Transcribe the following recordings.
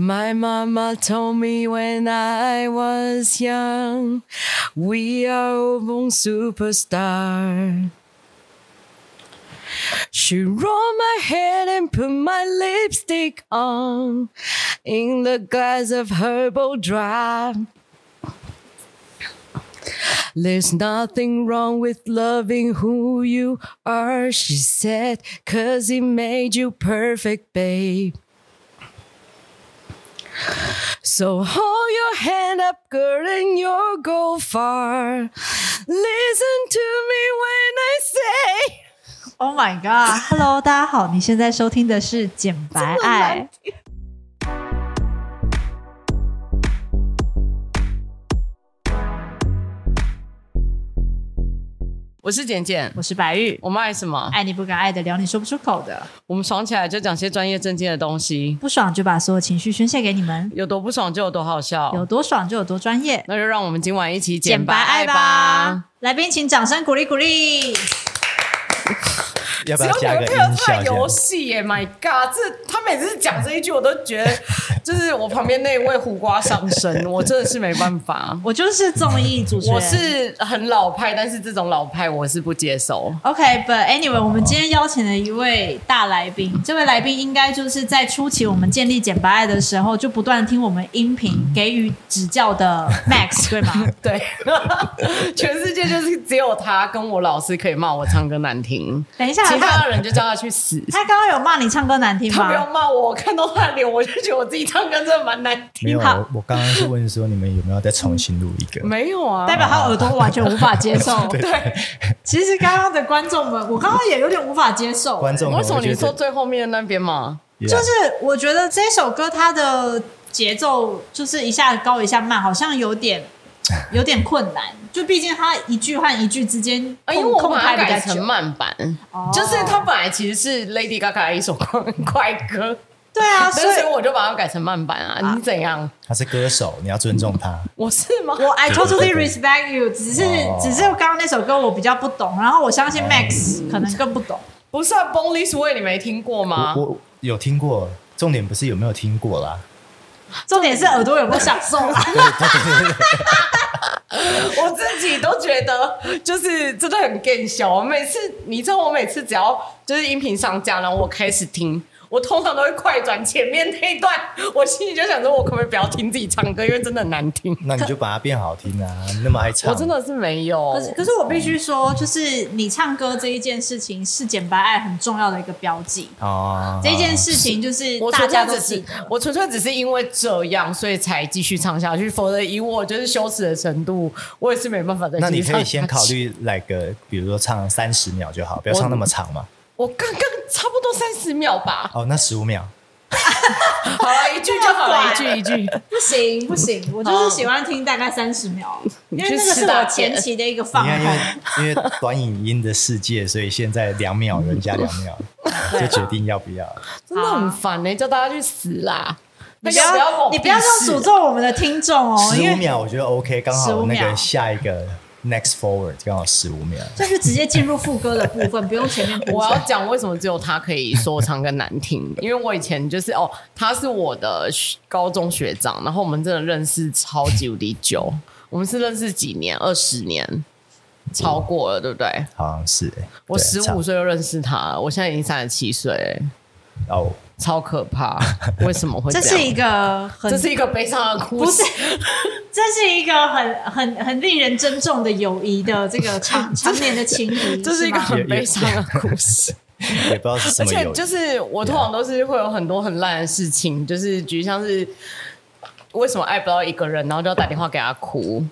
My mama told me when I was young, we are born superstar. She rolled my hair and put my lipstick on in the glass of herbal drop. There's nothing wrong with loving who you are, she said, cause it made you perfect, babe. So hold your hand up, girl, and you'll go far. Listen to me when I say. Oh my God！Hello，大家好，你现在收听的是《简白爱》。 我是简简，我是白玉，我们爱什么？爱你不敢爱的，聊你说不出口的。我们爽起来就讲些专业正经的东西，不爽就把所有情绪宣泄给你们。有多不爽就有多好笑，有多爽就有多专业。那就让我们今晚一起简白爱吧！来宾请掌声鼓励鼓励。要不要加个音效？游戏耶！My God，这他每次讲这一句，我都觉得就是我旁边那位胡瓜上身，我真的是没办法。我就是综艺主持人，我是很老派，但是这种老派我是不接受。OK，But anyway，我们今天邀请了一位大来宾，这位来宾应该就是在初期我们建立简白爱的时候，就不断听我们音频给予指教的 Max，对吗？对，全世界就是只有他跟我老师可以骂我唱歌难听。等一下。其他的人就叫他去死。他刚刚有骂你唱歌难听吗？他没有骂我，我看到他的脸，我就觉得我自己唱歌真的蛮难听。没有，我我刚刚是问说你们有没有再重新录一个？没有啊，代表他耳朵完全无法接受。对，其实刚刚的观众们，我刚刚也有点无法接受。观众，为什么你说最后面那边吗？就是我觉得这首歌它的节奏就是一下高一下慢，好像有点。有点困难，就毕竟他一句和一句之间，因为我把它改成慢版，就是它本来其实是 Lady Gaga 的一首快歌，对啊，所以我就把它改成慢版啊。你怎样？他是歌手，你要尊重他。我是吗？我 I totally respect you，只是只是刚刚那首歌我比较不懂，然后我相信 Max 可能更不懂。不是啊，Born This Way 你没听过吗？我有听过，重点不是有没有听过啦，重点是耳朵有没有享受啦。我自己都觉得，就是真的很搞笑。我每次，你知道，我每次只要就是音频上架，然后我开始听。我通常都会快转前面那一段，我心里就想说，我可不可以不要听自己唱歌，因为真的很难听。那你就把它变好听啊！那么爱唱，我真的是没有。可是，可是我必须说，就是你唱歌这一件事情是简白爱很重要的一个标记哦。这一件事情就是大家都是。我纯粹只是因为这样，所以才继续唱下去。否则以我就是羞耻的程度，我也是没办法再继续唱。那你可以先考虑来个，比如说唱三十秒就好，不要唱那么长嘛。我刚刚差不多三十秒吧。哦，那十五秒。好了，一句就好了，一句 一句。不行不行，我就是喜欢听大概三十秒，因为那个是我前期的一个放空。因为短影音的世界，所以现在两秒人家两秒 就决定要不要。真的很烦呢，叫大家去死啦！你不要你不要这样诅咒我们的听众哦。十五秒我觉得 OK，刚好那个下一个。Next forward 刚好十五秒，这就直接进入副歌的部分，不用前面。我要讲为什么只有他可以说唱跟难听，因为我以前就是哦，他是我的高中学长，然后我们真的认识超级无敌久，我们是认识几年，二十年，超过了，对不对？好像是。我十五岁就认识他，我现在已经三十七岁。哦。超可怕！为什么会这？这是一个很，这是一个悲伤的故事。这是一个很很很令人珍重的友谊的这个长长年的情谊。这是一个很悲伤的故事，也不知道是什么。而且就是我通常都是会有很多很烂的事情，就是举像是为什么爱不到一个人，然后就要打电话给他哭。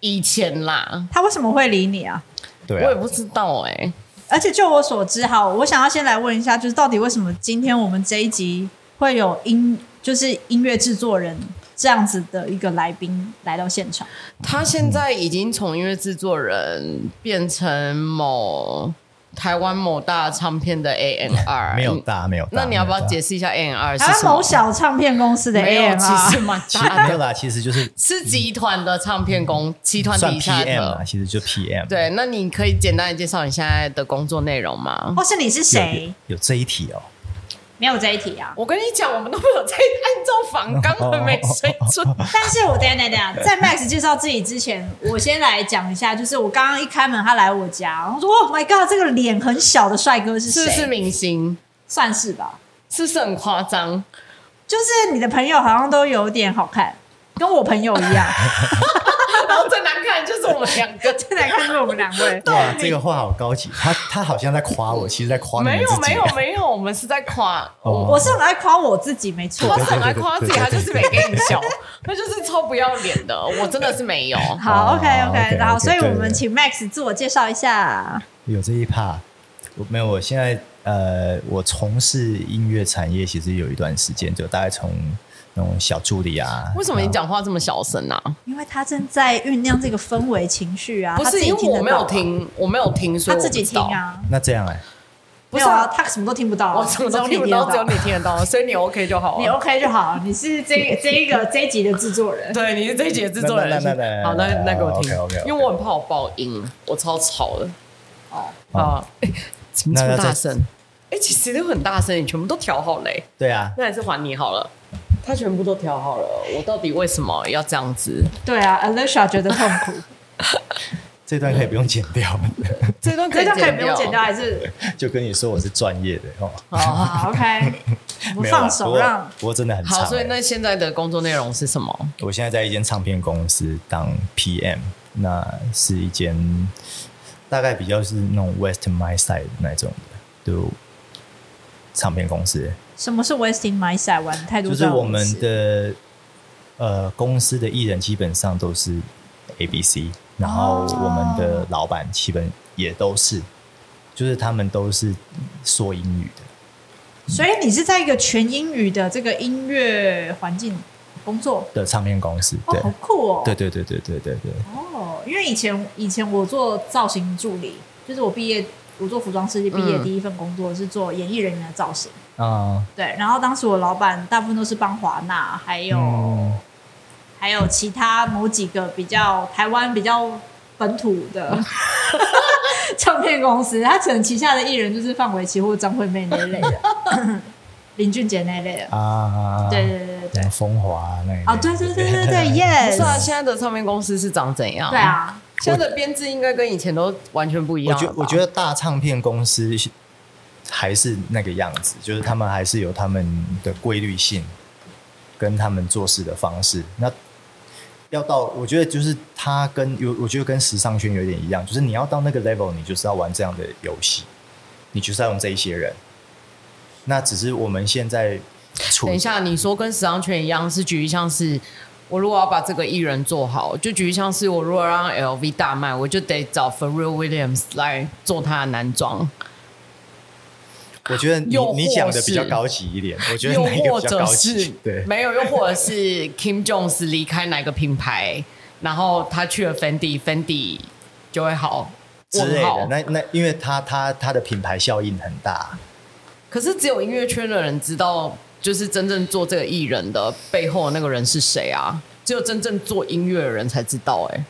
以前啦，他为什么会理你啊？对，我也不知道哎、欸。而且就我所知，哈，我想要先来问一下，就是到底为什么今天我们这一集会有音，就是音乐制作人这样子的一个来宾来到现场？他现在已经从音乐制作人变成某。台湾某大唱片的 ANR，没有大没有大，那你要不要解释一下什么？台湾某小唱片公司的 A&R 其实蛮大的，没有啦，其实就是是集团的唱片公集团底下的其实就 PM。对，那你可以简单的介绍你现在的工作内容吗？或是你是谁？有，有这一题哦。没有这一题啊！我跟你讲，我们都没有在按照访纲的没水准。但是我等下等下等下，在 Max 介绍自己之前，我先来讲一下，就是我刚刚一开门，他来我家，我说：“Oh my god，这个脸很小的帅哥是谁？是是明星，算是吧？是不是很夸张？就是你的朋友好像都有点好看，跟我朋友一样。”然后最难看就是我们两个，最难看就是我们两位。哇，这个话好高级。他他好像在夸我，其实在夸你没有没有没有，我们是在夸。我我是很爱夸我自己，没错。他是很爱夸自己，他就是没给你笑，他就是超不要脸的。我真的是没有。好，OK OK，然后所以我们请 Max 自我介绍一下。有这一趴，我没有。我现在呃，我从事音乐产业其实有一段时间，就大概从。那种小助理啊，为什么你讲话这么小声啊？因为他正在酝酿这个氛围情绪啊。不是因为我没有听，我没有听，所以他自己听啊。那这样哎，不是啊，他什么都听不到，我什么都听不到，只有你听得到，所以你 OK 就好，你 OK 就好。你是这 这一个这一集的制作人，对，你是这一集的制作人。好，那那给我听因为我很怕我爆音，我超吵的。哦，啊，怎么这么大声？哎，其实都很大声，你全部都调好嘞。对啊，那还是还你好了。他全部都调好了，我到底为什么要这样子？对啊，Alicia 觉得痛苦。这段可以不用剪掉，这段可以可以不用剪掉，还是就跟你说我是专业的哦。好，OK，不放手让。不过真的很好，所以那现在的工作内容是什么？我现在在一间唱片公司当 PM，那是一间大概比较是那种 West My Side 那种的，就唱片公司。什么是 wasting my side？玩态度就是我们的呃公司的艺人基本上都是 ABC，然后我们的老板基本也都是，就是他们都是说英语的。所以你是在一个全英语的这个音乐环境工作的唱片公司？对，好酷哦！对对对对对对对。哦，因为以前以前我做造型助理，就是我毕业。我做服装设计毕业，第一份工作是做演艺人员的造型。啊，对，然后当时我老板大部分都是帮华纳，还有、嗯、还有其他某几个比较台湾比较本土的 唱片公司，他可能旗下的艺人就是范玮琪或张惠妹那一类的，林俊杰那一类的啊。对对对对对，风华那一类啊，对对对对对，Yes。是啊，现在的唱片公司是长怎样？对啊。现在的编制应该跟以前都完全不一样。我觉我觉得大唱片公司还是那个样子，就是他们还是有他们的规律性，跟他们做事的方式。那要到，我觉得就是他跟有，我觉得跟时尚圈有点一样，就是你要到那个 level，你就是要玩这样的游戏，你就是要用这一些人。那只是我们现在，等一下，你说跟时尚圈一样，是举例像是。我如果要把这个艺人做好，就举例像是我如果让 LV 大卖，我就得找 f e r r e l l Williams 来做他的男装。我觉得你你讲的比较高级一点，我觉得哪一个比较高级？对，没有，又或者是 Kim Jones 离开哪个品牌，然后他去了 Fendi，Fendi 就会好之类的。那那因为他他他的品牌效应很大，可是只有音乐圈的人知道。就是真正做这个艺人的背后的那个人是谁啊？只有真正做音乐的人才知道。哎，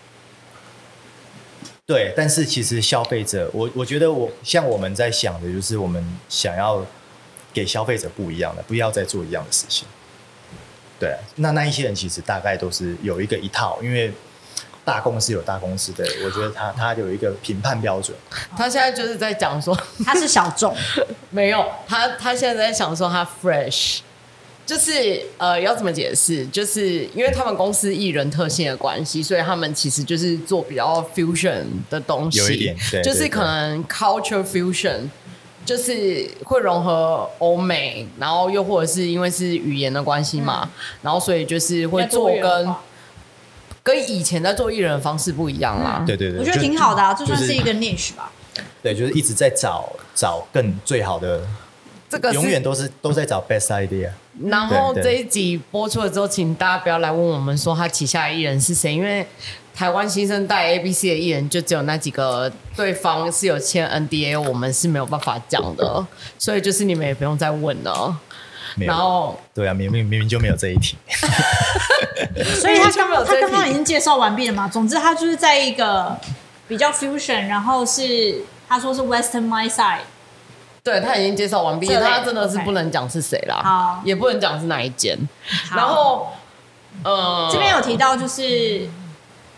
对，但是其实消费者，我我觉得我像我们在想的，就是我们想要给消费者不一样的，不要再做一样的事情。对，那那一些人其实大概都是有一个一套，因为。大公司有大公司的，我觉得他他有一个评判标准。他现在就是在讲说他是小众，没有他他现在在想说他 fresh，就是呃要怎么解释？就是因为他们公司艺人特性的关系，所以他们其实就是做比较 fusion 的东西，有一点对，就是可能 culture fusion，就是会融合欧美，然后又或者是因为是语言的关系嘛，嗯、然后所以就是会做跟。跟以前在做艺人的方式不一样啦，对对对，我觉得挺好的啊，就算是一个 niche 吧。对，就是一直在找找更最好的，这个永远都是都在找 best idea。然后这一集播出了之后，请大家不要来问我们说他旗下的艺人是谁，因为台湾新生代 ABC 的艺人就只有那几个，对方是有签 NDA，我们是没有办法讲的，所以就是你们也不用再问了。然后，对啊，明明明明就没有这一题，所以他刚刚他刚刚已经介绍完毕了嘛。总之，他就是在一个比较 fusion，然后是他说是 Western My Side 的对他已经介绍完毕，他真的是不能讲是谁啦，好也不能讲是哪一间。然后，呃，这边有提到就是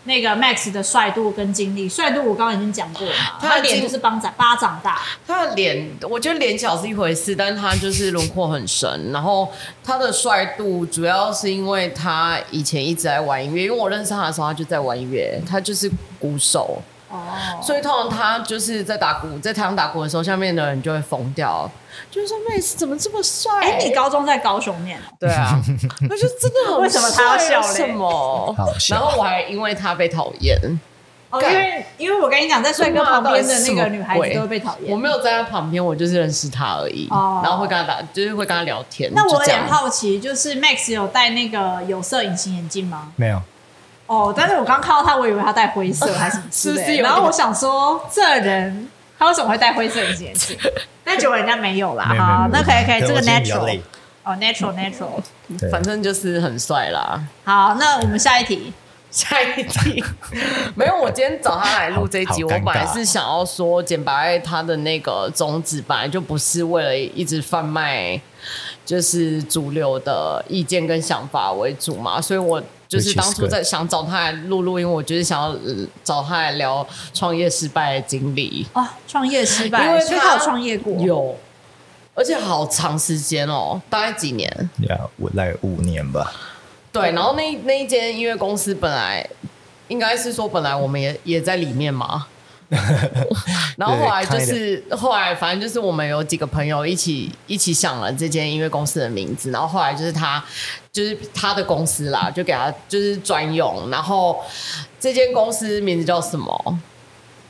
那个 Max 的帅度跟经历，帅度我刚刚已经讲过了嘛，他他的经脸就是巴掌巴掌大，他的脸，我觉得脸小是一回事，但是他就是轮廓很深。然后他的帅度主要是因为他以前一直在玩音乐，因为我认识他的时候，他就在玩音乐，他就是鼓手。哦，所以通常他就是在打鼓，在台上打鼓的时候，下面的人就会疯掉，就是说妹子怎么这么帅？哎，你高中在高雄念哦？对啊，我就真的很为什么他要笑嘞什么然后我还因为他被讨厌。哦，因为因为我跟你讲，在帅哥旁边的那个女孩子都会被讨厌。我没有在他旁边，我就是认识他而已。哦然后会跟他打，就是会跟他聊天。那我有点好奇，就是 Max 有戴那个有色隐形眼镜吗？没有，哦，但是我刚看到他，我以为他戴灰色 还是什么然后我想说，这人他为什么会戴灰色隐形眼镜？但结果人家没有啦。好，那可以可以，这个 natural 累哦，natural natural。反正就是很帅啦。好，那我们下一题。下一题 没有，我今天找他来录这一集，我本来是想要说简白他的那个宗旨本来就不是为了一直贩卖就是主流的意见跟想法为主嘛，所以我就是当初在想找他来录录音，我就是想要、呃找他来聊创业失败的经历，啊，创业失败，因为他有创业过。有，而且好长时间哦，大概几年。呀，我来五年吧。对，然后那那一间音乐公司本来应该是说本来我们也也在里面嘛，然后后来就是后来反正就是我们有几个朋友一起一起想了这间音乐公司的名字，然后后来就是他就是他的公司啦，就给他就是专用，然后这间公司名字叫什么？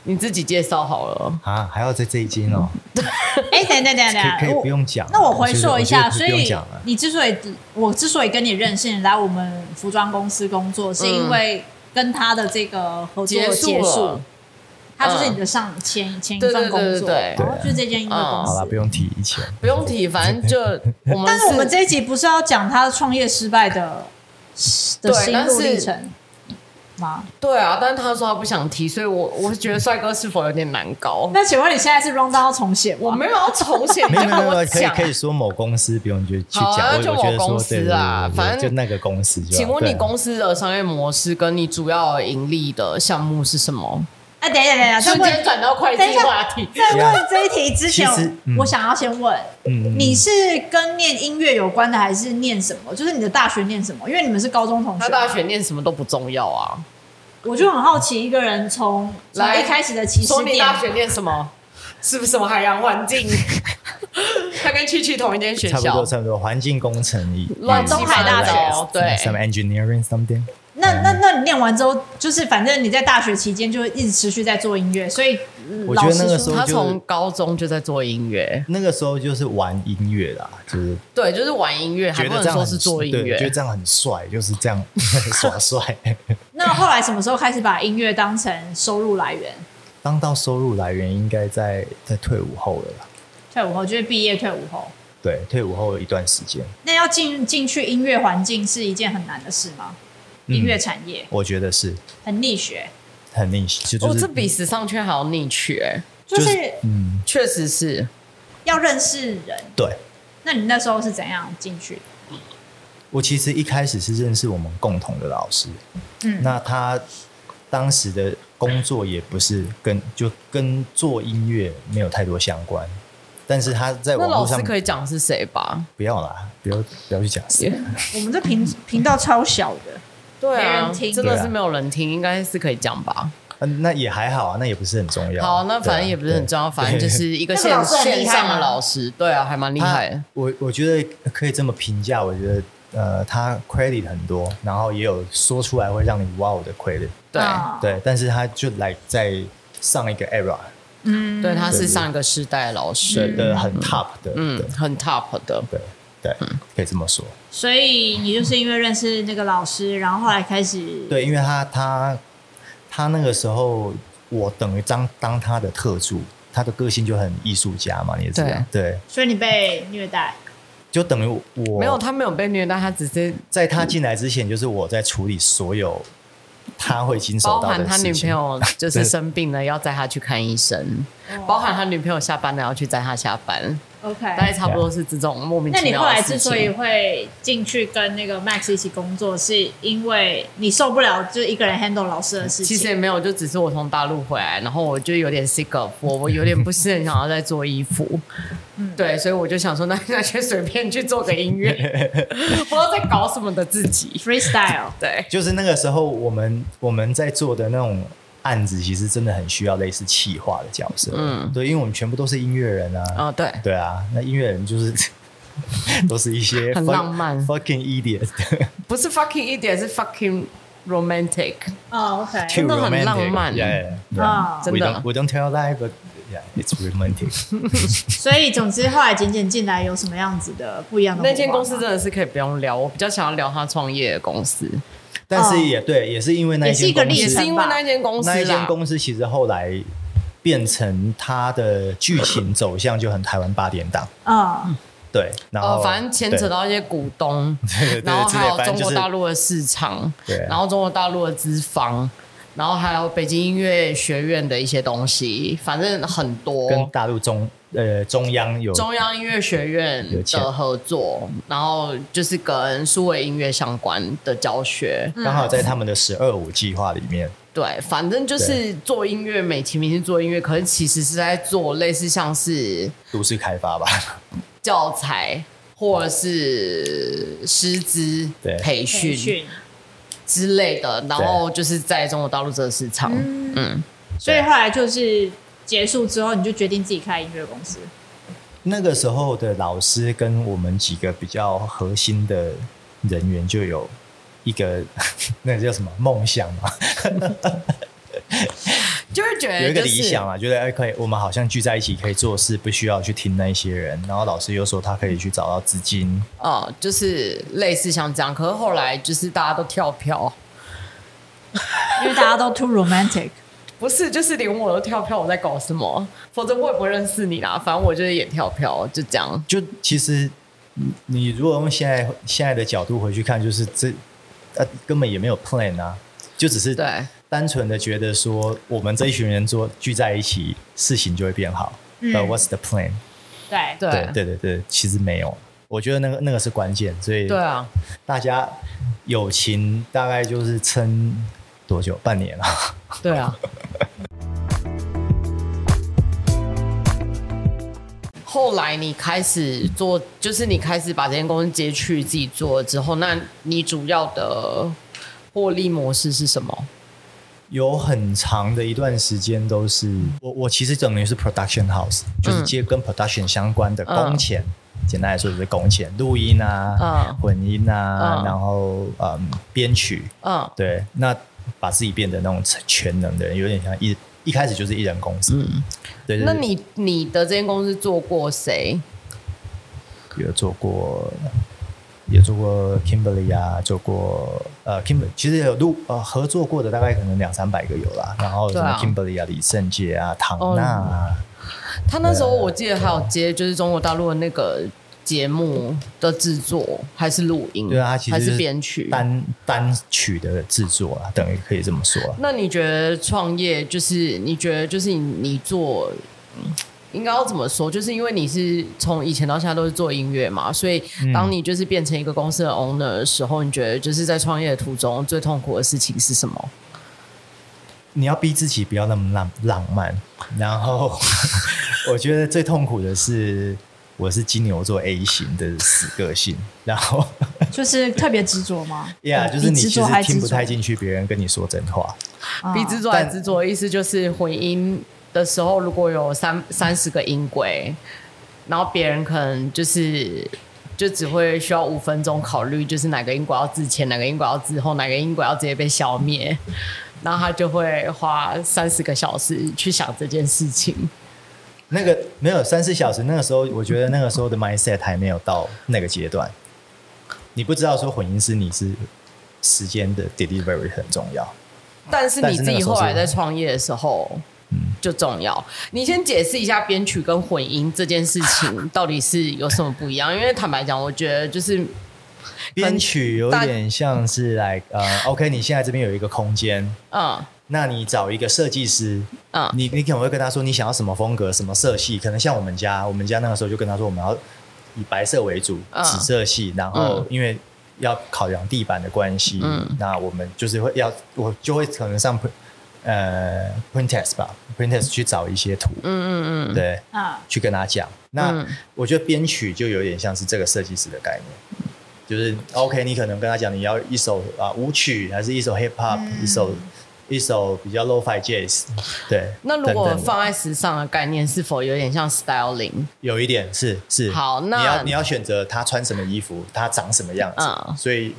你自己介绍好了。啊，还要在这一间哦，哎，等等等等可以不用讲。那我回溯一下，所以你之所以我之所以跟你认识，来我们服装公司工作，是因为跟他的这个合作结束结束了，他就是你的上前前一份工作，对对对对然后就是这间音乐公好了，司不。用提以前。不用提，反正就 我们。但是我们这一集不是要讲他创业失败的的对心路但是历程吗？对啊，但是他说他不想提，所以我我觉得帅哥是否有点难搞？那请问你现在是 round down 要重写吗？我没有要重写，没有没有没有，可以讲。可以说某公司，不用就去好啊讲。我就我觉得说某公司对对啊对对反正就那个公司就好。请问你公司的商业模式跟你主要盈利的项目是什么？哎，等一下等一下，再瞬间转到会计话题。在问这一题之前，嗯我想要先问，嗯你是跟念音乐有关的，还是念什么？就是你的大学念什么？因为你们是高中同学。他大学念什么都不重要啊。我就很好奇，一个人从从来一开始的起始说你大学，念什么？是不是什么海洋环境？他跟去去同一间学校差不多，差不多，环境工程一乱七八大学。对，some engineering something。那那那你念完之后，就是反正你在大学期间就一直持续在做音乐，所以嗯我觉得那个老师说时候他从高中就在做音乐，那个时候就是玩音乐啦，就是对，就是玩音乐，还不能觉得这样很说是做音乐觉得。这样很帅，就是这样 耍帅。那后来什么时候开始把音乐当成收入来源？当到收入来源应该在在退伍后了啦。退伍后就是毕业退伍后，对，退伍后一段时间，那要进进去音乐环境是一件很难的事吗？嗯。音乐产业。我觉得是。很逆学，很逆，就就哦，是这比时尚圈还要逆趣哎，就是嗯，确实是。要认识人。对。那你那时候是怎样进去的？我其实一开始是认识我们共同的老师，嗯，那他当时的工作也不是跟就跟做音乐没有太多相关，但是他在那老网络上可以讲是谁吧？不要啦，不要不要去讲。谁，我们这频频道超小的，对啊人，听。真的是没有人听，应该是可以讲吧？嗯，那也还好啊，那也不是很重要。好，那反正也不是很重要，反正就是一个线那个老师很厉害线上的老师，对啊，还蛮厉害的。我我觉得可以这么评价，我觉得呃，他 credit 很多，然后也有说出来会让你 wow 的 credit，对。啊。对，但是他就来在上一个 era 嗯，对，他是上一个世代的老师，的的很 top 的，嗯对，很 top 的。对对，可以这么说。所以你就是因为认识那个老师，然后后来开始对，因为他他他那个时候，我等于当当他的特助，他的个性就很艺术家嘛，你也知道，对，所以你被虐待，就等于我没有，他没有被虐待，他只是在他进来之前，就是我在处理所有他会经手到的包含他女朋友 就是生病了，要载他去看医生，包含他女朋友下班了要去载他下班。OK，大概差不多是这种莫名其妙。那你后来之所以会进去跟那个 Max 一起工作，是因为你受不了就一个人 handle 老师的事情？其实也没有，就只是我从大陆回来，然后我就有点 sick of，我我有点不是很想要再做衣服。嗯，对，所以我就想说，那那就随便去做个音乐，不知道在搞什么的自己 freestyle。对，就是那个时候我们我们在做的那种。案子其实真的很需要类似企划的角色，嗯，对，因为我们全部都是音乐人啊，啊、哦，对，对啊，那音乐人就是 都是一些 很浪漫，fucking idiot，不是 fucking idiot，是 fucking romantic，哦、oh,，OK，真的很浪漫，啊，真的 we don't tell that，but yeah，it's romantic。所以总之后来简简进来有什么样子的不一样的？那间公司真的是可以不用聊，我比较想要聊他创业的公司。但是也对，也是因为那一间公司，也是因为那间公司，那一间公司其实后来变成它的剧情走向就很台湾八点档啊，对，然后反正牵扯到一些股东，然后还有中国大陆的市场，对，然后中国大陆的资方，然后还有北京音乐学院的一些东西，反正很多。跟大陆中。呃，中央有中央音乐学院的合作，然后就是跟数位音乐相关的教学，刚好在他们的“十二五”计划里面。对，反正就是做音乐，美其名是做音乐，可是其实是在做类似像是都市开发吧，教材或者是师资培训之类的，然后就是在中国大陆这个市场，嗯，嗯，所以后来就是。结束之后，你就决定自己开音乐公司。那个时候的老师跟我们几个比较核心的人员，就有一个 那个叫什么梦想嘛，就是觉得有一个理想啊，觉得哎可以，我们好像聚在一起可以做事，不需要去听那些人。然后老师又说他可以去找到资金，哦，就是类似像这样。可是后来就是大家都跳票，因为大家都 too romantic。不是，就是连我都跳票，我在搞什么？否则我也不会认识你啦。反正我就是演跳票，就这样。就其实，你如果用现在现在的角度回去看，就是这呃根本也没有 plan 啊，就只是对单纯的觉得说，我们这一群人做聚在一起，事情就会变好。嗯。But what's the plan？对对对对对对，其实没有。我觉得那个那个是关键，所以对啊，大家友情大概就是撑多久？半年了。对啊。后来你开始做，就是你开始把这间公司接去自己做了之后，那你主要的获利模式是什么？有很长的一段时间都是我，我其实等于是 production house，就是接跟 production 相关的工钱。嗯、简单来说就是工钱，录音啊、嗯、混音啊，嗯、然后嗯编曲，嗯，对，那把自己变得那种全能的人，有点像一。一开始就是一人公司，嗯，对。那你你的这间公司做过谁？有做过，有做过 Kimberly 啊，做过呃 Kimberly，其实有录呃合作过的大概可能两三百个有啦。然后什么 Kimberly 啊、李圣杰啊、唐娜啊。他那时候我记得还有接就是中国大陆的那个。节目的制作还是录音？对啊，其实还是编曲单单曲的制作啊，等于可以这么说。那你觉得创业就是你觉得就是你你做，应该要怎么说？就是因为你是从以前到现在都是做音乐嘛，所以当你就是变成一个公司的 owner 的时候，你觉得就是在创业的途中最痛苦的事情是什么？你要逼自己不要那么浪浪漫，然后 我觉得最痛苦的是。我是金牛座 A 型的死个性，然后 就是特别执着吗？呀 Yeah,、嗯，就是你其实听不太进去别人跟你说真话。比执着还执着的意思就是回音的时候，如果有三三十个音轨，然后别人可能就是就只会需要五分钟考虑，就是哪个音轨要之前，哪个音轨要之后，哪个音轨要直接被消灭，然后他就会花三十个小时去想这件事情。那个没有三四小时，那个时候我觉得那个时候的 mindset 还没有到那个阶段。你不知道说混音师你是时间的 delivery 很重要，但是你自己后来在创业的时候，嗯，就重要。你先解释一下编曲跟混音这件事情 到底是有什么不一样？因为坦白讲，我觉得就是编曲有点像是来呃，OK，你现在这边有一个空间，嗯，那你找一个设计师，嗯，你你可能会跟他说你想要什么风格、什么色系，可能像我们家，我们家那个时候就跟他说我们要以白色为主，紫色系，然后因为要考量地板的关系，嗯，那我们就是会要我就会可能上。呃，Pinterest 吧，Pinterest 去找一些图，嗯嗯嗯，对，啊，去跟他讲。那我觉得编曲就有点像是这个设计师的概念，就是 OK，你可能跟他讲你要一首啊舞曲，还是一首 Hip Hop，一首一首比较 Lo-Fi Jazz，对。那如果放在时尚的概念，是否有点像 Styling？有一点是是。好，那你要你要选择他穿什么衣服，他长什么样子，所以。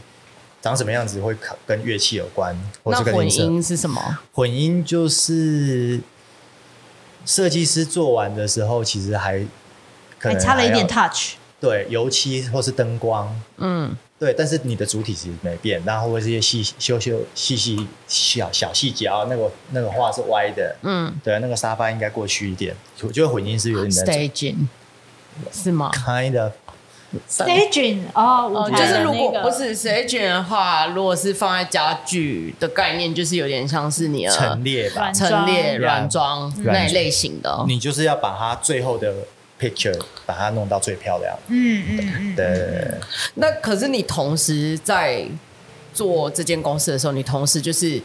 长什么样子会跟乐器有关，或是跟混音是什么？混音就是设计师做完的时候，其实还可能还差了一点 touch。对，油漆或是灯光，嗯，对。但是你的主体其实没变，然后或者一些细修修细细小小细节啊，那个那个画是歪的，嗯，对，那个沙发应该过去一点。我觉得混音是有点 staging，是吗？Kind of。Staging 哦，哦，就是如果不是 Staging 的话，如果是放在家具的概念，就是有点像是你的陈列吧，陈列软装那一类型的。你就是要把它最后的 picture 把它弄到最漂亮。嗯嗯嗯，对。那可是你同时在做这间公司的时候，你同时就是。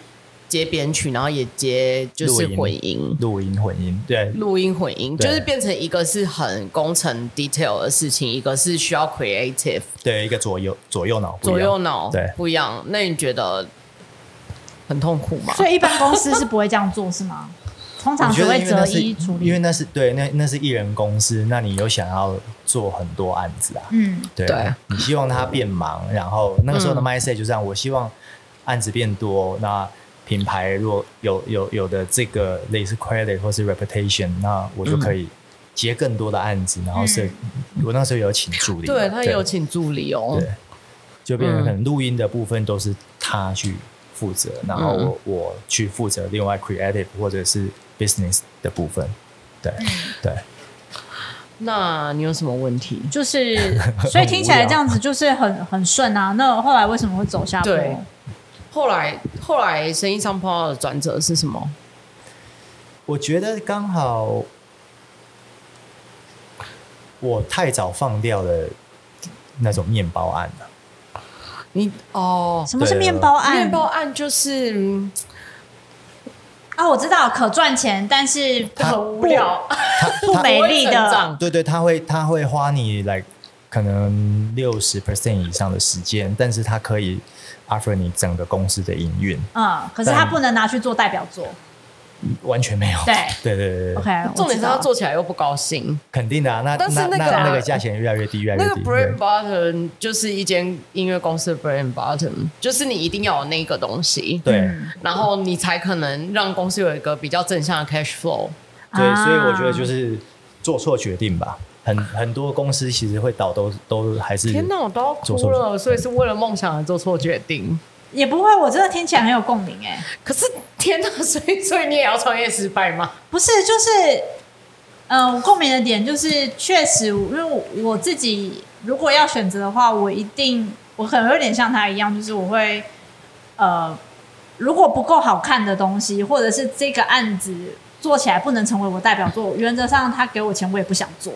接编曲，然后也接就是混音，录音混音，对，录音混音就是变成一个是很工程 detail 的事情，一个是需要 creative，对，一个左右左右脑，左右脑对不一样。那你觉得很痛苦吗？所以一般公司是不会这样做，是吗？通常只会择一处理，因为那是对，那那是艺人公司，那你有想要做很多案子啊，嗯，对，你希望他变忙，然后那个时候的 mindset 就这样，我希望案子变多，那。品牌如果有有有的这个类似 credit 或是 reputation，那我就可以接更多的案子。嗯、然后是，嗯、我那时候有请助理，对他有请助理哦，对，就变成可能录音的部分都是他去负责，嗯、然后我我去负责另外 creative 或者是 business 的部分。对、嗯、对。那你有什么问题？就是 所以听起来这样子就是很很顺啊。那后来为什么会走下坡？对后来，后来生意上碰到的转折是什么？我觉得刚好我太早放掉了那种面包案了。你哦，什么是面包案？面包案就是啊，我知道可赚钱，但是很无聊、不美丽的。对对，他会他会花你来可能六十 percent 以上的时间，但是他可以。offer 你整个公司的营运，嗯，可是他不能拿去做代表作，完全没有。对对对对，OK。重点是他做起来又不高兴，肯定的啊。那但是那个那个价钱越来越低，越来越低。那个 brain button 就是一间音乐公司的 brain button，就是你一定要有那个东西，对，然后你才可能让公司有一个比较正向的 cash flow。对，所以我觉得就是做错决定吧。很很多公司其实会倒都，都都还是天哪，我都要哭了，所以是为了梦想而做错决定，也不会，我真的听起来很有共鸣哎。可是天哪，所以所以你也要创业失败吗？不是，就是，嗯、呃，我共鸣的点就是，确实，因为我，我自己如果要选择的话，我一定，我可能有点像他一样，就是我会，呃，如果不够好看的东西，或者是这个案子做起来不能成为我代表作，原则上他给我钱，我也不想做。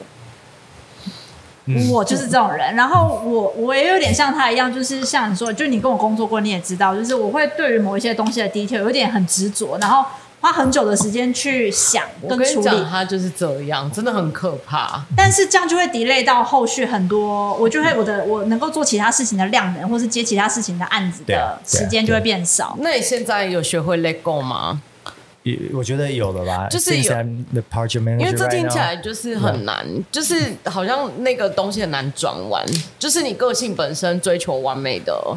我就是这种人，然后我我也有点像他一样，就是像你说，就你跟我工作过，你也知道，就是我会对于某一些东西的 detail 有点很执着，然后花很久的时间去想跟处理。他就是这样，真的很可怕。但是这样就会 delay 到后续很多，我就会我的我能够做其他事情的量能，或是接其他事情的案子的时间就会变少。那你现在有学会 let go 吗？我觉得有的吧，就是有，因为这听起来就是很难，就是好像那个东西很难转弯，就是你个性本身追求完美的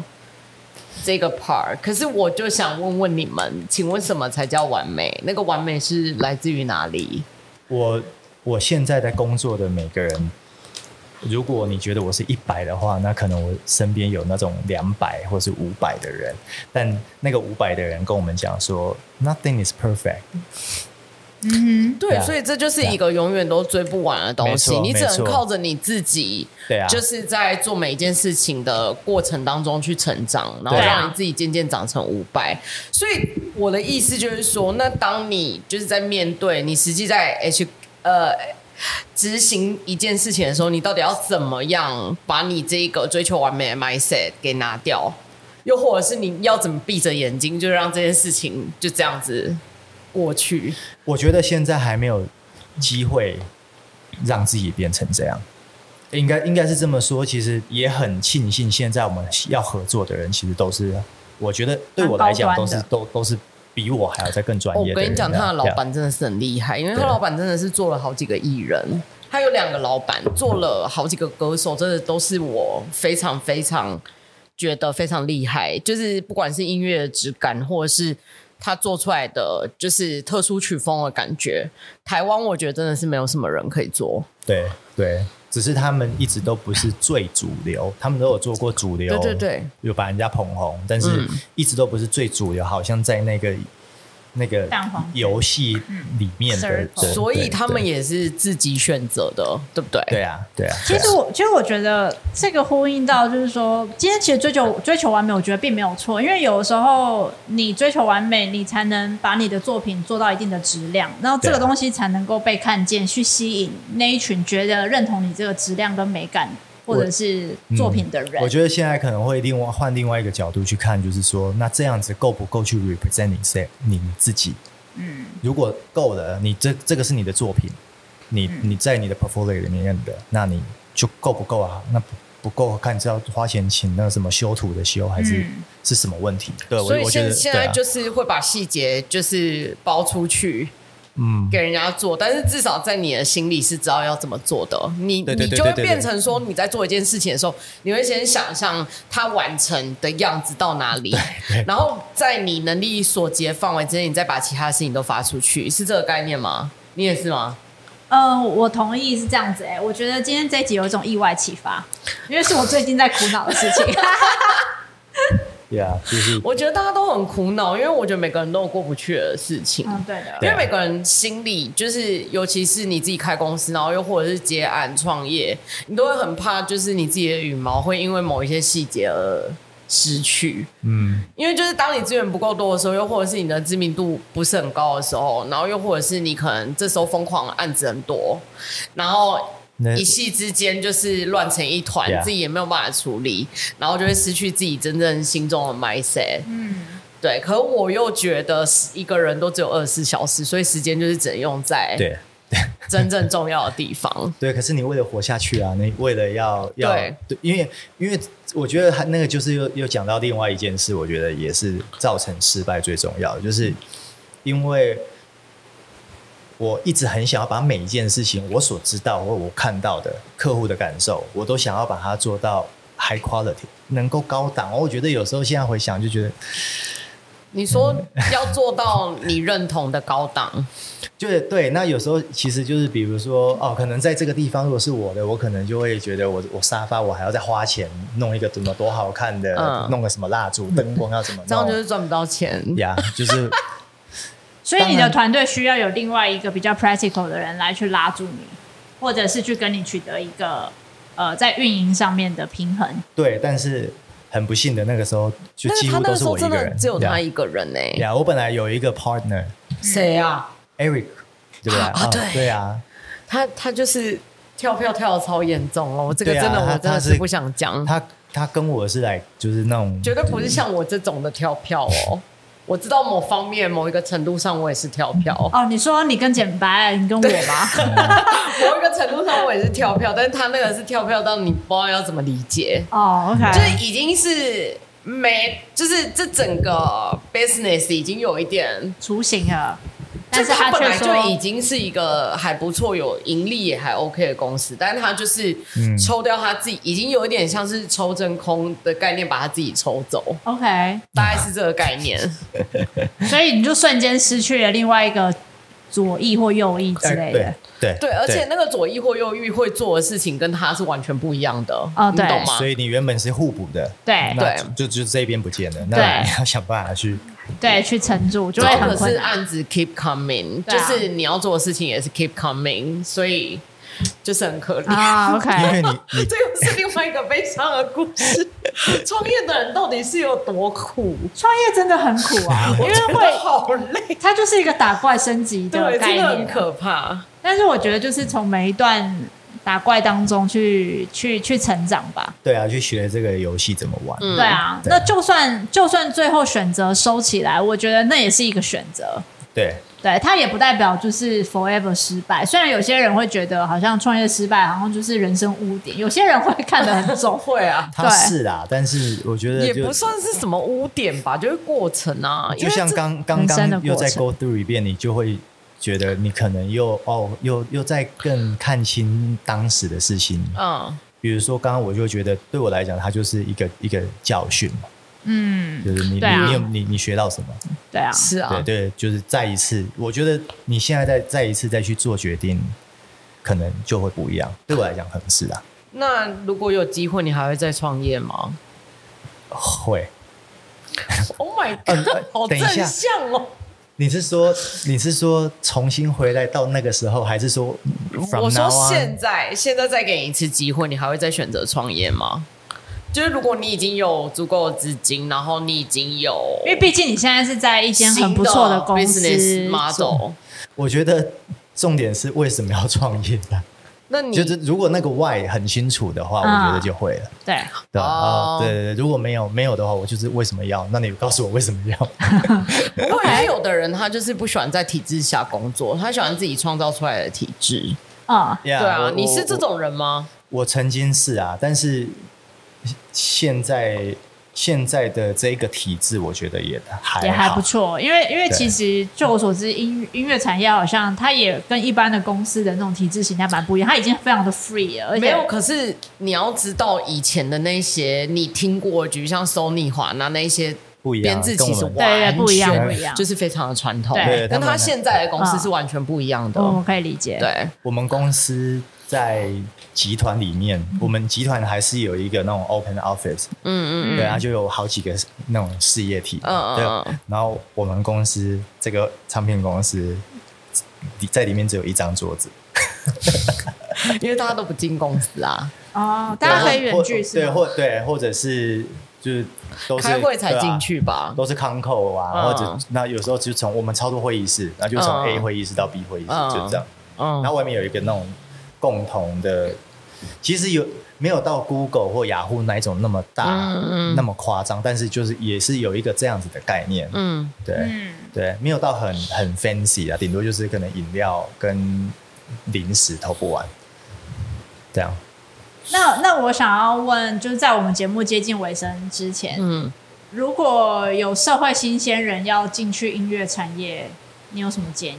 这个 part。可是我就想问问你们，请问什么才叫完美？那个完美是来自于哪里？我我现在在工作的每个人。如果你觉得我是一百的话，那可能我身边有那种两百或是五百的人，但那个五百的人跟我们讲说，Nothing is perfect。嗯对，所以这就是一个永远都追不完的东西，你只能靠着你自己，对啊。就是在做每一件事情的过程当中去成长，然后让你自己渐渐长成五百。所以我的意思就是说，那当你就是在面对你实际在 H 呃执行一件事情的时候，你到底要怎么样把你这一个追求完美的 mindset 给拿掉？又或者是你要怎么闭着眼睛就让这件事情就这样子过去？我觉得现在还没有机会让自己变成这样，应该应该是这么说。其实也很庆幸，现在我们要合作的人，其实都是我觉得对我来讲都是都都是比我还要再更专业。我跟你讲，他的老板真的是很厉害，因为他老板真的是做了好几个艺人，他有两个老板，做了好几个歌手，真的都是我非常非常觉得非常厉害。就是不管是音乐的质感，或者是他做出来的就是特殊曲风的感觉，台湾我觉得真的是没有什么人可以做。对对，只是他们一直都不是最主流，他们都有做过主流，对对对，有把人家捧红，但是嗯。一直都不是最主流，好像在那个那个蛋黄游戏里面的，所以他们也是自己选择的，对不对？对啊对啊。其实我其实我觉得这个呼应到就是说，今天其实追求追求完美，我觉得并没有错，因为有的时候你追求完美，你才能把你的作品做到一定的质量，然后这个东西才能够被看见，去吸引那一群觉得认同你这个质量跟美感或者是作品的人。嗯我觉得现在可能会另外换另外一个角度去看，就是说，那这样子够不够去 represent 你自己？嗯，如果够了，你这这个是你的作品，你嗯你在你的 portfolio 里面的，那你就够不够啊？那不不够，看你是要花钱请那个什么修图的修，还是、嗯是什么问题？对，我所以我觉得现现在就是会把细节就是包出去。嗯，给人家做，但是至少在你的心里是知道要怎么做的。你你就会变成说，你在做一件事情的时候，你会先想象它完成的样子到哪里，然后在你能力所及的范围之内，你再把其他的事情都发出去，是这个概念吗？你也是吗？呃，我同意是这样子、欸。哎，我觉得今天这一集有一种意外启发，因为是我最近在苦恼的事情。对啊，就是我觉得大家都很苦恼，因为我觉得每个人都有过不去的事情。嗯，对的。因为每个人心里就是，尤其是你自己开公司，然后又或者是接案创业，你都会很怕，就是你自己的羽毛会因为某一些细节而失去。嗯，因为就是当你资源不够多的时候，又或者是你的知名度不是很高的时候，然后又或者是你可能这时候疯狂的案子很多，然后那一夕之间就是乱成一团 Yeah 自己也没有办法处理，然后就会失去自己真正心中的 mindset。嗯，对，可我又觉得一个人都只有二十四小时，所以时间就是只能用在对 真正重要的地方。对，可是你为了活下去啊，你为了要要对因为因为我觉得还那个就是又又讲到另外一件事，我觉得也是造成失败最重要的，就是因为我一直很想要把每一件事情我所知道或我看到的客户的感受，我都想要把它做到 high quality，能够高档。我觉得有时候现在回想就觉得，你说要做到你认同的高档，就是对。那有时候其实就是比如说哦，可能在这个地方如果是我的，我可能就会觉得我我沙发我还要再花钱弄一个怎么多好看的，嗯弄个什么蜡烛灯光要怎么弄，这样就是赚不到钱。呀就是所以你的团队需要有另外一个比较 practical 的人来去拉住你，或者是去跟你取得一个呃在运营上面的平衡。对，但是很不幸的那个时候就但是他那几乎都个时候真的是我一个人，只有他一个人呢、欸。呀我本来有一个 partner 谁啊？Eric，对不对？哦啊对对啊，他他就是跳票跳的超严重哦，我这个真的、我真的是不想讲，他他跟我是来就是那种绝对不是像我这种的跳票哦。我知道某方面某一个程度上我也是跳票，哦，你说你跟简白，你跟我吗？某一个程度上我也是跳票，但是他那个是跳票到你不知道要怎么理解，哦，OK，就是已经是没，就是这整个 business 已经有一点。雏形了，但是他本来就已，经是一个还不错、有盈利也还 OK 的公司，但是他就是嗯。抽掉他自己，已经有一点像是抽真空的概念，把他自己抽走，OK，大概是这个概念。所以你就瞬间失去了另外一个左翼或右翼之类的。哎。对对，而且那个左翼或右翼会做的事情跟他是完全不一样的，哦对。你懂吗？所？以你原本是互补的，对。那对就就就这边不见了，那你要想办法去对，去撑住，就会很困难。可是案子 keep coming，、啊、就是你要做的事情也是 keep coming，所以就是很可怜啊。OK，因为你你 这又是另外一个悲伤的故事。创业的人到底是有多苦？创业真的很苦啊，因为会好累。它就是一个打怪升级的概念，很可怕。但是我觉得就是从每一段。打怪当中去去去成长吧。对啊，去学这个游戏怎么玩。嗯、对啊，对那就算就算最后选择收起来，我觉得那也是一个选择。对，对，它也不代表就是 forever 失败。虽然有些人会觉得好像创业失败，好像就是人生污点，有些人会看得很重。会啊，他是啦，但是我觉得也不算是什么污点吧，就是过程啊。就像刚刚刚又再 go through 一遍，你就会。觉得你可能又哦，又又在更看清当时的事情，嗯，比如说刚刚我就觉得对我来讲，它就是一个一个教训嘛，嗯，就是你、啊、你你有你你学到什么？对啊，是啊，对对，就是再一次，我觉得你现在再再一次再去做决定，可能就会不一样。对我来讲，可能是啊。那如果有机会，你还会再创业吗？会。Oh my god！嗯、好正向哦。你是说你是说重新回来到那个时候，还是说？我说现在现在再给你一次机会，你还会再选择创业吗？就是如果你已经有足够的资金，然后你已经有，因为毕竟你现在是在一间很不错的公司，business model。我觉得重点是为什么要创业呢？那你就是如果那个 why 很清楚的话，我觉得就会了。对对啊，对对对，如果没有没有的话，我就是为什么要？那你告诉我为什么要？不过也有的人他就是不喜欢在体制下工作，他喜欢自己创造出来的体制。啊，对啊，你是这种人吗？我曾经是啊，但是现在。现在的这个体制，我觉得也还也还不错，因为因为其实就我所知，音音乐产业好像它也跟一般的公司的那种体制形态蛮不一样，它已经非常的 free 了。而且没有，可是你要知道以前的那些你听过，比如像 Sony 华纳那些不一样，编制其实对不一样，不一样，就是非常的传统。对，跟他现在的公司是完全不一样的。我可以理解。对，我们公司。在集团里面，我们集团还是有一个那种 open office，嗯嗯，对啊，就有好几个那种事业体，嗯对。然后我们公司这个唱片公司，在里面只有一张桌子，因为大家都不进公司啊。哦，大家可以远距是对，或对，或者是就是都是开会才进去吧，都是 concall 啊，或者那有时候就从我们超多会议室，然后就从 A 会议室到 B 会议室，就这样。嗯，然后外面有一个那种。共同的，其实有没有到 Google 或雅虎那一种那么大，嗯嗯、那么夸张？但是就是也是有一个这样子的概念，嗯，对，嗯、对，没有到很很 fancy 啊，顶多就是可能饮料跟零食投不完，这样。那那我想要问，就是在我们节目接近尾声之前，嗯，如果有社会新鲜人要进去音乐产业，你有什么建议？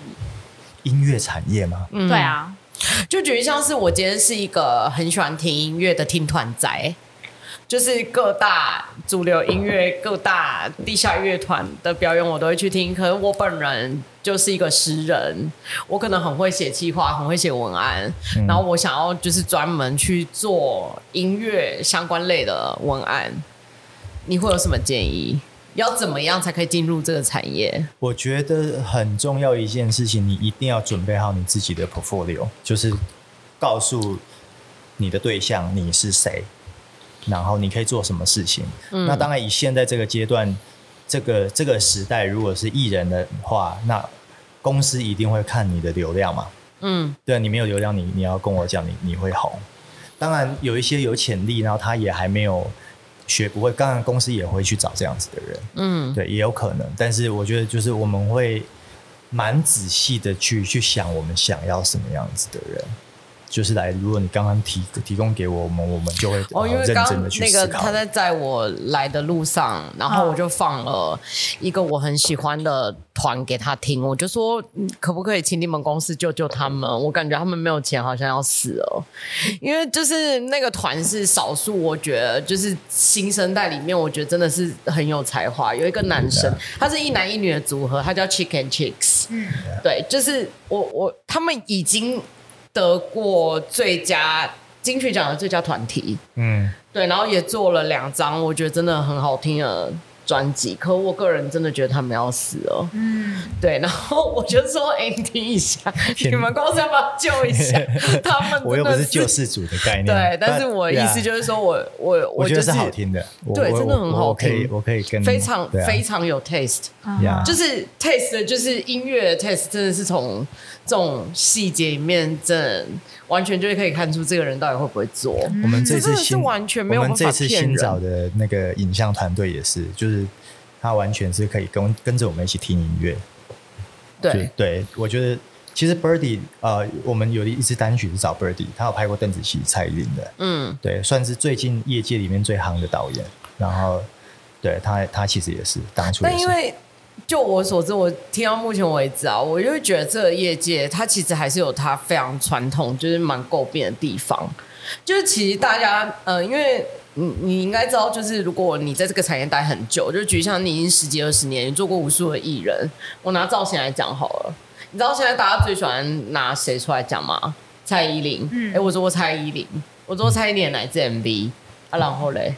音乐产业吗？嗯、对啊。就觉得像是我今天是一个很喜欢听音乐的听团仔，就是各大主流音乐、各大地下乐团的表演我都会去听。可是我本人就是一个诗人，我可能很会写计划，很会写文案，然后我想要就是专门去做音乐相关类的文案。你会有什么建议？要怎么样才可以进入这个产业？我觉得很重要一件事情，你一定要准备好你自己的 portfolio，就是告诉你的对象你是谁，然后你可以做什么事情。嗯、那当然，以现在这个阶段，这个这个时代，如果是艺人的话，那公司一定会看你的流量嘛。嗯，对，你没有流量，你你要跟我讲，你你会红。当然，有一些有潜力，然后他也还没有。学不会，当然公司也会去找这样子的人，嗯，对，也有可能。但是我觉得，就是我们会蛮仔细的去去想，我们想要什么样子的人。就是来，如果你刚刚提提供给我们，我们就会哦，因为刚刚那个他在在我来的路上，然后我就放了一个我很喜欢的团给他听，我就说可不可以请你们公司救救他们？我感觉他们没有钱，好像要死了。因为就是那个团是少数，我觉得就是新生代里面，我觉得真的是很有才华。有一个男生，他是一男一女的组合，他叫 Chicken Chicks，嗯，对，就是我我他们已经。得过最佳金曲奖的最佳团体，嗯，对，然后也做了两张，我觉得真的很好听的专辑，可我个人真的觉得他们要死了。嗯，对，然后我就说：“哎，你听一下，你们公司要不要救一下 他们？”我又不是救世主的概念。对，但是我意思就是说我我我觉得是好听的，对，真的很好听，我可以跟非常非常有 taste，就是 taste 就是音乐的 taste，真的是从这种细节里面，真完全就是可以看出这个人到底会不会做。我们这次新完全没有，我们这次新找的那个影像团队也是，就是。他完全是可以跟跟着我们一起听音乐，对对，我觉得其实 Birdy 呃，我们有一支单曲是找 Birdy，他有拍过邓紫棋、蔡依林的，嗯，对，算是最近业界里面最夯的导演。然后，对他，他其实也是当初。但因为就我所知，我听到目前为止啊，我就会觉得这个业界它其实还是有它非常传统，就是蛮诟病的地方。就是其实大家，呃，因为。你你应该知道，就是如果你在这个产业待很久，就举像你已经十几二十年，你做过无数的艺人。我拿造型来讲好了，你知道现在大家最喜欢拿谁出来讲吗？蔡依林。嗯。哎、我做过蔡依林，我做过蔡依林来自 MV 啊？然后嘞，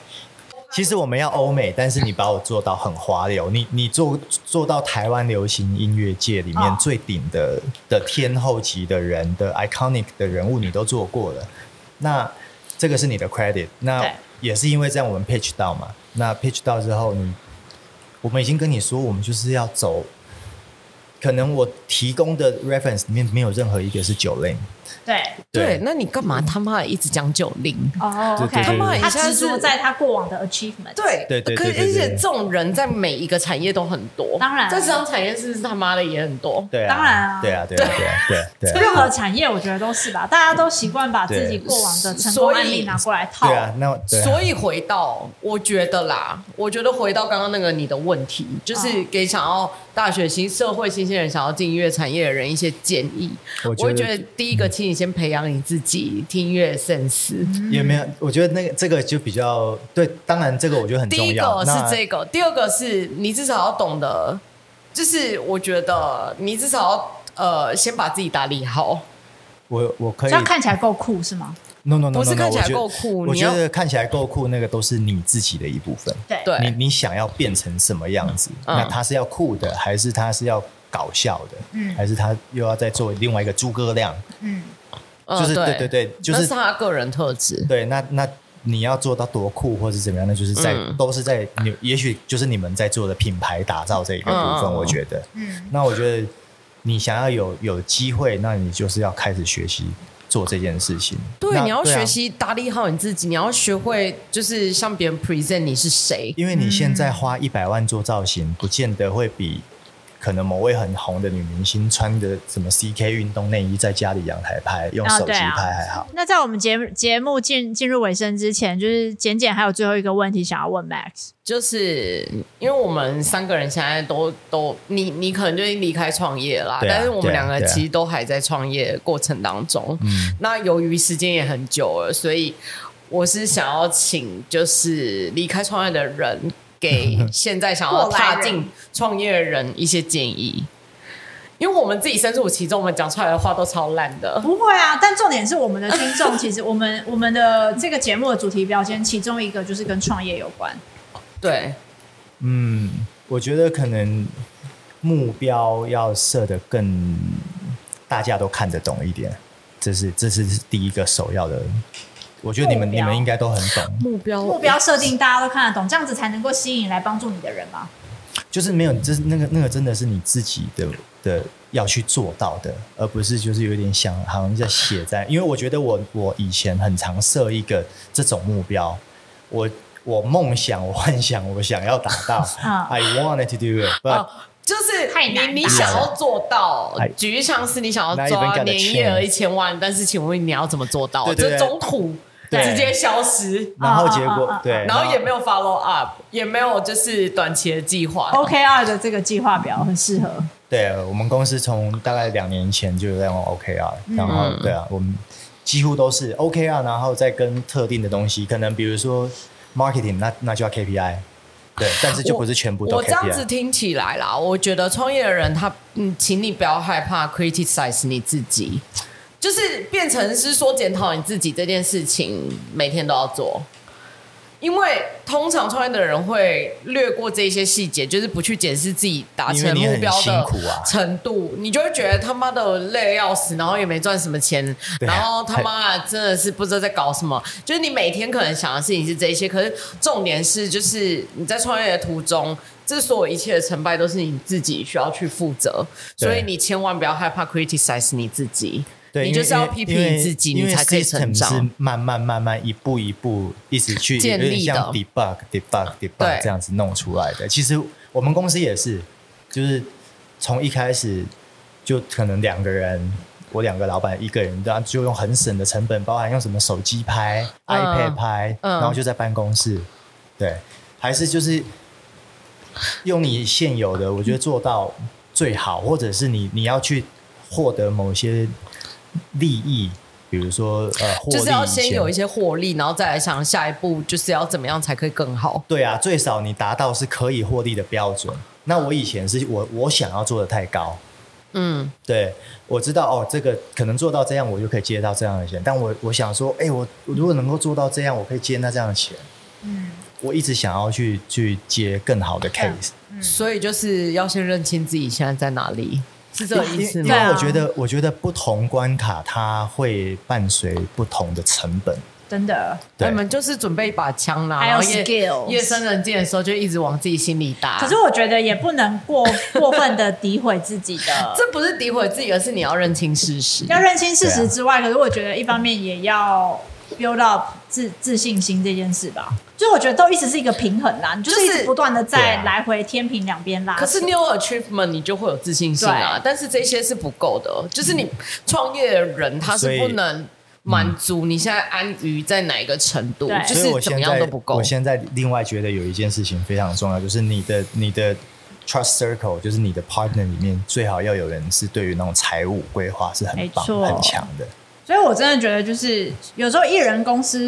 其实我们要欧美，但是你把我做到很华流，你你做做到台湾流行音乐界里面最顶的、哦、的天后级的人的 iconic 的人物，你都做过了。那这个是你的 credit。那也是因为这样，我们 pitch 到嘛。那 pitch 到之后，你我们已经跟你说，我们就是要走。可能我提供的 reference 里面没有任何一个是 Jolin。对对，那你干嘛他妈一直讲 Jolin？哦，OK，他妈他执着在他过往的 achievement。对对对，可而且这种人在每一个产业都很多。当然，在这种产业是他妈的也很多。对啊，当然啊，对啊，对啊，对对。任何产业我觉得都是吧，大家都习惯把自己过往的成功案例拿过来套。对啊，那所以回到我觉得啦，我觉得回到刚刚那个你的问题，就是给想要大学新社会新鲜人想要进音乐产业的人一些建议。我会觉得第一个，请你先培养你自己听音乐的 sense。也没有，我觉得那个这个就比较对。当然，这个我觉得很重要。第一个是这个，第二个是你至少要懂得，就是我觉得你至少要呃先把自己打理好。我我可以，这样看起来够酷是吗？No, no, no, no, no, 不是看起来够酷，我觉得看起来够酷，那个都是你自己的一部分。对，你你想要变成什么样子？嗯、那他是要酷的，还是他是要搞笑的？嗯，还是他又要再做另外一个诸葛亮？嗯，就是、呃、对对对，就是他个人特质。对，那那你要做到多酷，或者怎么样？那就是在、嗯、都是在你，也许就是你们在做的品牌打造这一个部分。嗯、我觉得，嗯，那我觉得你想要有有机会，那你就是要开始学习。做这件事情，对，你要学习打理好你自己，你要学会就是向别人 present 你是谁，因为你现在花一百万做造型，不见得会比。可能某位很红的女明星穿的什么 CK 运动内衣在家里阳台拍，用手机拍还好。哦啊、那在我们节目节目进进入尾声之前，就是简简还有最后一个问题想要问 Max，就是因为我们三个人现在都都你你可能就已经离开创业了，啊、但是我们两个其实都还在创业过程当中。嗯、啊，那由于时间也很久了，所以我是想要请就是离开创业的人。给现在想要踏进创业的人一些建议，因为我们自己身处其中，我们讲出来的话都超烂的。不会啊，但重点是我们的听众，其实 我们我们的这个节目的主题标签，其中一个就是跟创业有关。对，嗯，我觉得可能目标要设得更大家都看得懂一点，这是这是第一个首要的。我觉得你们你们应该都很懂目标目标设定，大家都看得懂，这样子才能够吸引来帮助你的人吗？就是没有，这是那个那个真的是你自己的的要去做到的，而不是就是有点想好像在写在。因为我觉得我我以前很常设一个这种目标，我我梦想我幻想我想要达到，I wanted to do 哦、就是你你想要做到，举例像是你想要抓年营业额一千万，但是请问你要怎么做到？这中途。对直接消失，然后结果、啊、对，然后也没有 follow up，也没有就是短期的计划。OKR 的这个计划表很适合。对，我们公司从大概两年前就在用 OKR，然后、嗯、对啊，我们几乎都是 OKR，然后再跟特定的东西，可能比如说 marketing，那那就要 KPI，对，但是就不是全部。我这样子听起来啦，我觉得创业的人他嗯，请你不要害怕 criticize 你自己。就是变成是说检讨你自己这件事情，每天都要做。因为通常创业的人会略过这些细节，就是不去检视自己达成目标的程度，你，啊、你就会觉得他妈的累要死，然后也没赚什么钱，然后他妈的真的是不知道在搞什么。就是你每天可能想的事情是这些，可是重点是就是你在创业的途中，这所有一切的成败都是你自己需要去负责，所以你千万不要害怕 criticize 你自己。对，你就是要批评你自己，你才可以成长。是慢慢慢慢一步一步一直去建立的，像 debug debug debug 这样子弄出来的。其实我们公司也是，就是从一开始就可能两个人，我两个老板一个人，然后就用很省的成本，包含用什么手机拍、嗯、iPad 拍，然后就在办公室。对，还是就是用你现有的，我觉得做到最好，或者是你你要去获得某些。利益，比如说呃，就是要先有一些获利，然后再来想下一步就是要怎么样才可以更好。对啊，最少你达到是可以获利的标准。那我以前是我我想要做的太高，嗯，对，我知道哦，这个可能做到这样，我就可以接到这样的钱。但我我想说，哎，我我如果能够做到这样，我可以接那这样的钱。嗯，我一直想要去去接更好的 case，嗯，所以就是要先认清自己现在在哪里。是这个意思吗？因为我觉得，我觉得不同关卡它会伴随不同的成本。真的，你们就是准备一把枪啦，还有 skill。夜深人静的时候，就一直往自己心里打。可是我觉得也不能过 过分的诋毁自己的。这不是诋毁自己，而是你要认清事实。要认清事实之外，可是我觉得一方面也要 build up 自自信心这件事吧。就我觉得都一直是一个平衡啦，你就是一直不断的在来回天平两边拉。可是，new achievement，你就会有自信心啊。但是这些是不够的，就是你创业的人他是不能满足你现在安于在哪一个程度，就是怎么样都不够。我现在另外觉得有一件事情非常重要，就是你的你的 trust circle，就是你的 partner 里面最好要有人是对于那种财务规划是很棒很强的。所以我真的觉得，就是有时候艺人公司。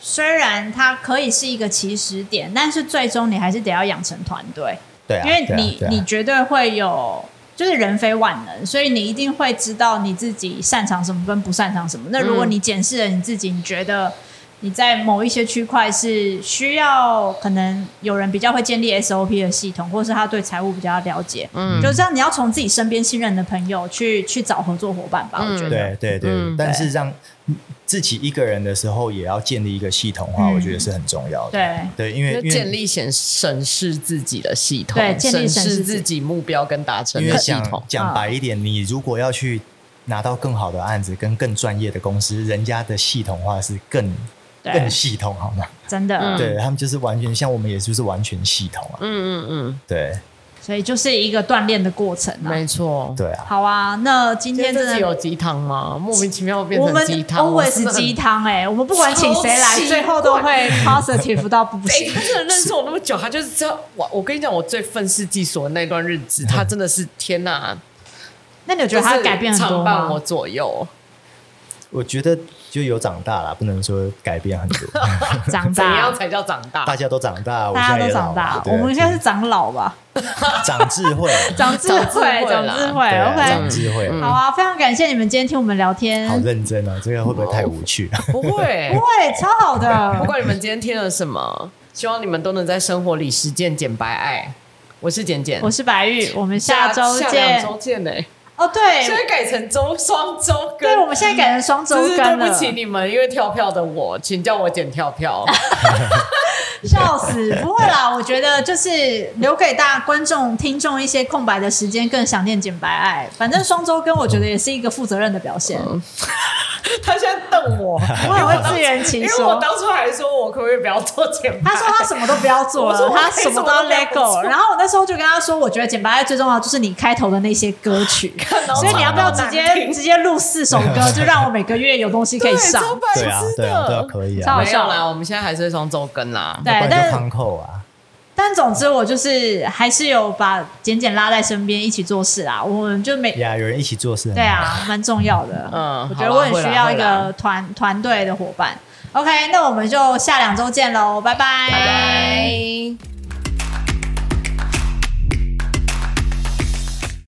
虽然它可以是一个起始点，但是最终你还是得要养成团队。对啊，因为你、啊啊、你绝对会有，就是人非万能，所以你一定会知道你自己擅长什么跟不擅长什么。那如果你检视了你自己，你觉得你在某一些区块是需要，可能有人比较会建立 SOP 的系统，或是他对财务比较了解，嗯，就这样，你要从自己身边信任的朋友去去找合作伙伴吧。嗯、我觉得，对对对，嗯、但是让。自己一个人的时候，也要建立一个系统化，嗯、我觉得是很重要的。对。对，因为建立显审视自己的系统，对，建立审视自己。目标跟达成的系统。讲白一点，你如果要去拿到更好的案子，跟更专业的公司，人家的系统化是更更系统，好吗？真的，对他们就是完全像我们，也就是完全系统啊。嗯嗯嗯，对。所以就是一个锻炼的过程啊，没错，对啊。好啊，那今天真的有鸡汤吗？莫名其妙变成鸡汤，我们 always 鸡汤哎，我们不管请谁来，最后都会 positive 到不行。他真的认识我那么久，他就是知道我。我跟你讲，我最愤世嫉俗的那段日子，他真的是天哪！那你觉得他改变很多吗？我左右，我觉得。就有长大了，不能说改变很多。长大怎样才叫长大？大家都长大，大家都长大。我们现在是长老吧？长智慧，长智慧，长智慧。OK，长智慧。好啊，非常感谢你们今天听我们聊天。好认真啊，这个会不会太无趣？不会，不会，超好的。不管你们今天听了什么，希望你们都能在生活里实践简白爱。我是简简，我是白玉，我们下周见。下两周见呢。哦，对，现在改成周双周更。对，我们现在改成双周更了。对不起你们，因为跳票的我，请叫我剪跳票。笑死，不会啦，我觉得就是留给大家观众、听众一些空白的时间，更想念简白爱。反正双周更，我觉得也是一个负责任的表现。嗯、他现在瞪我，我也会自圆其说。因为我当初还说我可不可以不要做简白？他说他什么都不要做了，他什么都要 let go。然后我那时候就跟他说，我觉得简白爱最重要就是你开头的那些歌曲，所以你要不要直接直接录四首歌，就让我每个月有东西可以上？对啊，对啊，对啊，可以啊。超好笑啦，我们现在还是双周更啦。对，但康扣啊！但总之，我就是还是有把简简拉在身边一起做事啊。我们就每呀，有人一起做事，对啊，蛮重要的。嗯，我觉得我很需要一个团团队的伙伴。OK，那我们就下两周见喽，拜拜。拜拜。